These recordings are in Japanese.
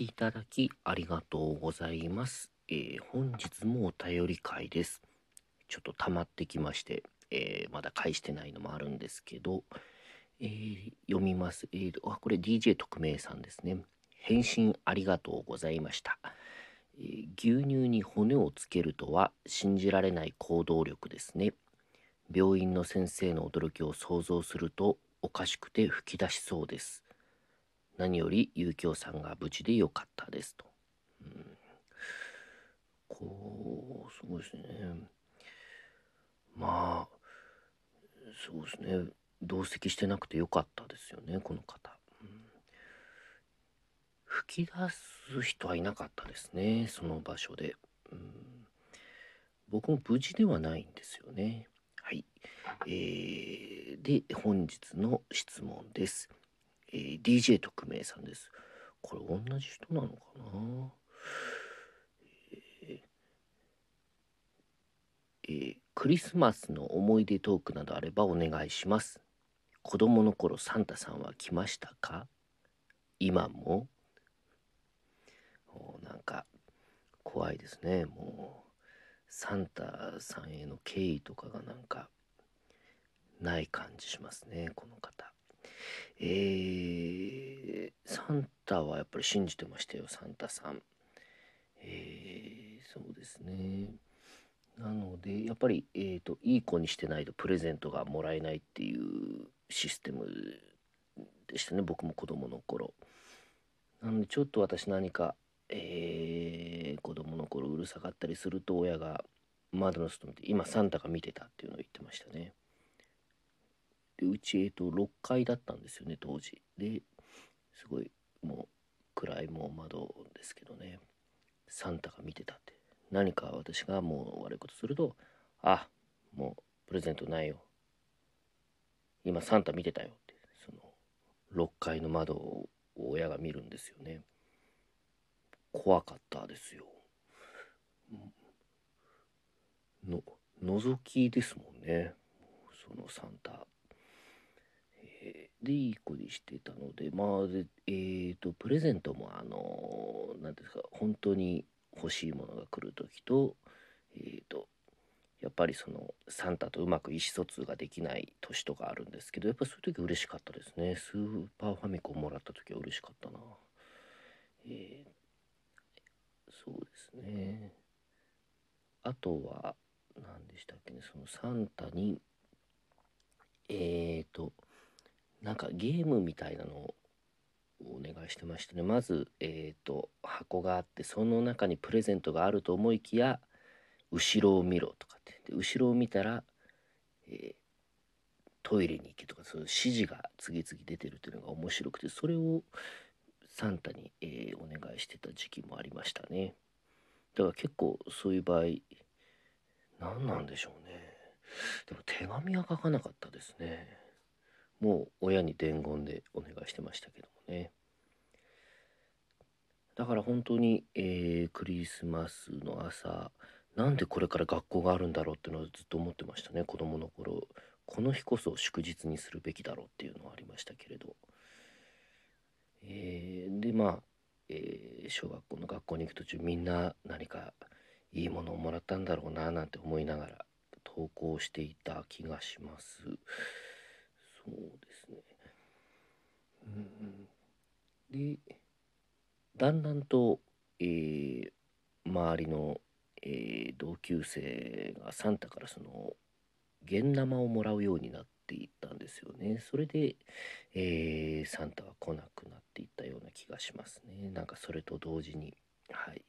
きいただきありがとうございます。えー本日もお便り会です。ちょっと溜まってきまして、えーまだ返してないのもあるんですけど、えー読みます。えーあ、これ DJ 特命さんですね。返信ありがとうございました。えー牛乳に骨をつけるとは信じられない行動力ですね。病院の先生の驚きを想像するとおかしくて吹き出しそうです。何より遊興さんが無事でよかったですと。うん、こうすごいですね。まあそうですね同席してなくてよかったですよねこの方。うん吹き出す人はいなかったですねその場所で。うん僕も無事ではないんですよね。はい。えーで本日の質問です。えー DJ 特命さんです。これ同じ人なのかな、えーえークリスマスの思い出トークなどあればお願いします。子供の頃サンタさんは来ましたか？今も？おなんか怖いですね。もうサンタさんへの敬意とかがなんかない感じしますねこの方。えー、サンタはやっぱり信じてましたよサンタさん。えー、そうですね。なのでやっぱり、えー、といい子にしてないとプレゼントがもらえないっていうシステムでしたね僕も子供の頃。なのでちょっと私何か、えー子供の頃うるさかったりすると親が窓の外見て今サンタが見てたっていうのを言ってましたね。でうち、えー、と6階だったんですよね当時。ですごいもう暗いもう窓ですけどね。サンタが見てたって。何か私がもう悪いことすると「あもうプレゼントないよ。今サンタ見てたよ」って。その6階の窓を親が見るんですよね。怖かったですよ。の覗きですもんね。そのサンタ。でいい子にしてたのでまあでえー、とプレゼントもあの何ですか本当に欲しいものが来る時とえー、とやっぱりそのサンタとうまく意思疎通ができない年とかあるんですけどやっぱそういう時嬉しかったですね。スーパーファミコンもらった時は嬉しかったな。えーそうですね。あとは何でしたっけねそのサンタにえー、となんかゲームみたいなのをお願いしてましたね。まずえー、と箱があってその中にプレゼントがあると思いきや後ろを見ろとかって。で後ろを見たら、えートイレに行けとかそういう指示が次々出てるっていうのが面白くてそれをサンタに、えーお願いしてた時期もありましたね。だから結構そういう場合何なんでしょうね。でも手紙は書かなかったですね。もう親に伝言でお願いしてましたけどもね。だから本当に、えークリスマスの朝なんでこれから学校があるんだろうっていうのはずっと思ってましたね子供の頃。この日こそ祝日にするべきだろうっていうのはありましたけれど。えーでまあ、えー小学校の学校に行く途中みんな何かいいものをもらったんだろうななんて思いながら登校していた気がします。そうですね。うんでだんだんと、えー周りの、えー同級生がサンタからその現生をもらうようになっていったんですよね。それで、えーサンタは来なくなっていったような気がしますね。なんかそれと同時に。はい、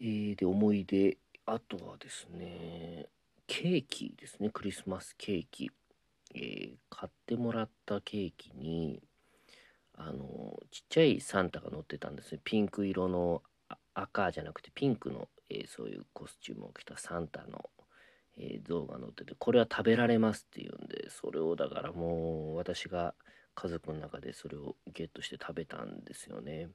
えーで思い出。あとはですねケーキですね。クリスマスケーキ、えー買ってもらったケーキにあのちっちゃいサンタが乗ってたんですね。ピンク色の赤じゃなくてピンクの、えーそういうコスチュームを着たサンタの、えー像が載っててこれは食べられますっていうんでそれをだからもう私が家族の中でそれをゲットして食べたんですよね。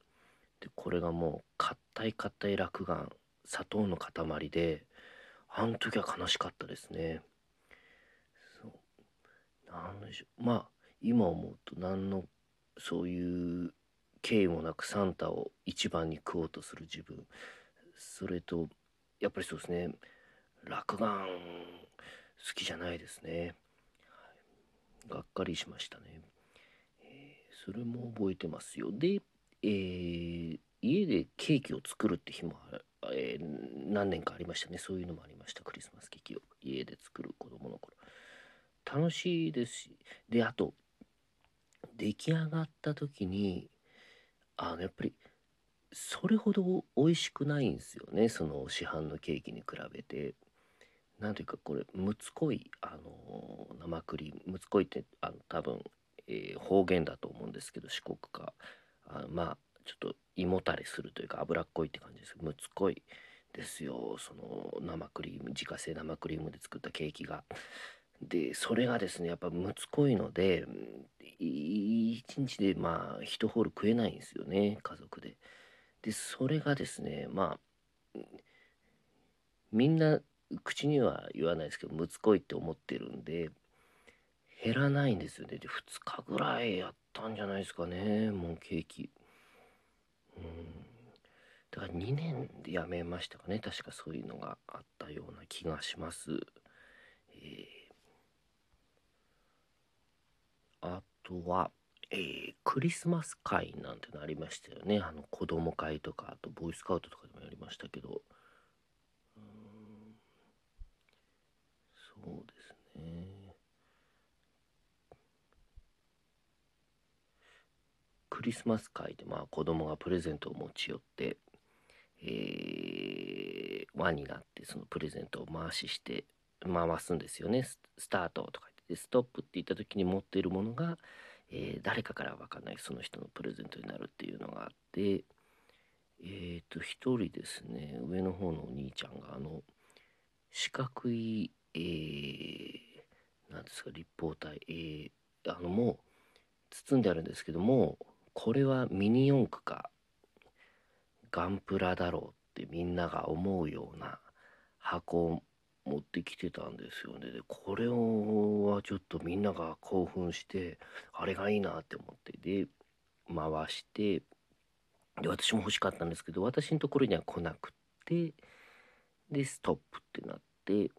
でこれがもう硬い硬い落眼砂糖の塊であの時は悲しかったですね。なんでしょうまあ今思うと何のそういう敬意もなくサンタを一番に食おうとする自分。それとやっぱりそうですね。落眼好きじゃないですね、はい、がっかりしましたね、えー、それも覚えてますよ。で、えー、家でケーキを作るって日も、えー、何年かありましたね。そういうのもありました。クリスマスケーキを家で作る子供の頃楽しいですしであと出来上がった時にあのやっぱりそれほど美味しくないんですよねその市販のケーキに比べて。なんていうかこれむつこいあの生クリームむつこいってあの多分、えー、方言だと思うんですけど四国かあまあちょっと胃もたれするというか脂っこいって感じですむつこいですよその生クリーム自家製生クリームで作ったケーキが。でそれがですねやっぱむつこいので一日でまあ1ホール食えないんですよね家族で。でそれがですねまあみんな口には言わないですけどむつこいって思ってるんで減らないんですよね。で2日ぐらいやったんじゃないですかねもうケーキ。うん。だから2年でやめましたかね確かそういうのがあったような気がします。えー、あとはえー、クリスマス会なんてのありましたよね。あの子供会とかあとボーイスカウトとかでもやりましたけど。そうですね。クリスマス会でまあ子供がプレゼントを持ち寄って、えー、輪になってそのプレゼントを回しして回すんですよね。スタートとか言ってストップって言った時に持っているものが、えー、誰かから分かんないその人のプレゼントになるっていうのがあってえっ、ー、と一人ですね上の方のお兄ちゃんがあの四角いえー、ですか立方体、えー、あのもう包んであるんですけどもこれはミニ四駆かガンプラだろうってみんなが思うような箱を持ってきてたんですよね。でこれはちょっとみんなが興奮してあれがいいなって思ってで回してで私も欲しかったんですけど私のところには来なくってでストップってなって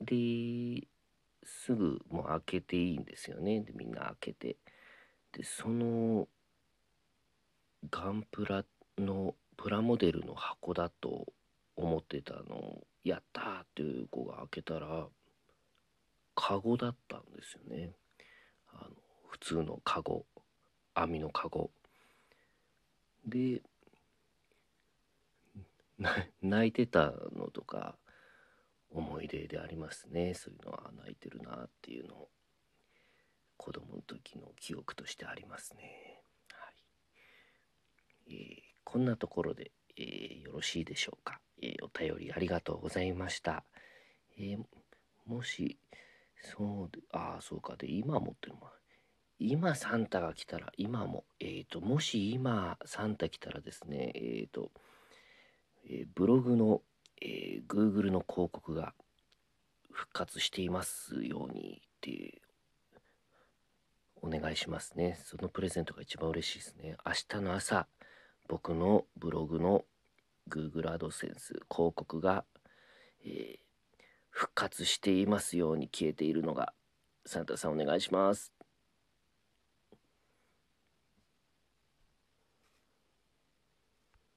ですぐもう開けていいんですよね。でみんな開けて。でそのガンプラのプラモデルの箱だと思ってたのをやったーっていう子が開けたらカゴだったんですよね。あの普通のカゴ網のカゴ。で泣いてたのとか思い出でありますね。そういうのは泣いてるなっていうのを子供の時の記憶としてありますね。はい。えー、こんなところで、えー、よろしいでしょうか、えー、お便りありがとうございました。えもしそうでああそうかで今持ってるも今サンタが来たら今もえっ、ともし今サンタ来たらですねえっ、と、えブログのえー、Google の広告が復活していますようにってお願いしますね。そのプレゼントが一番嬉しいですね。明日の朝、僕のブログの Google AdSense 広告が、えー、復活していますように消えているのが、サンタさんお願いします。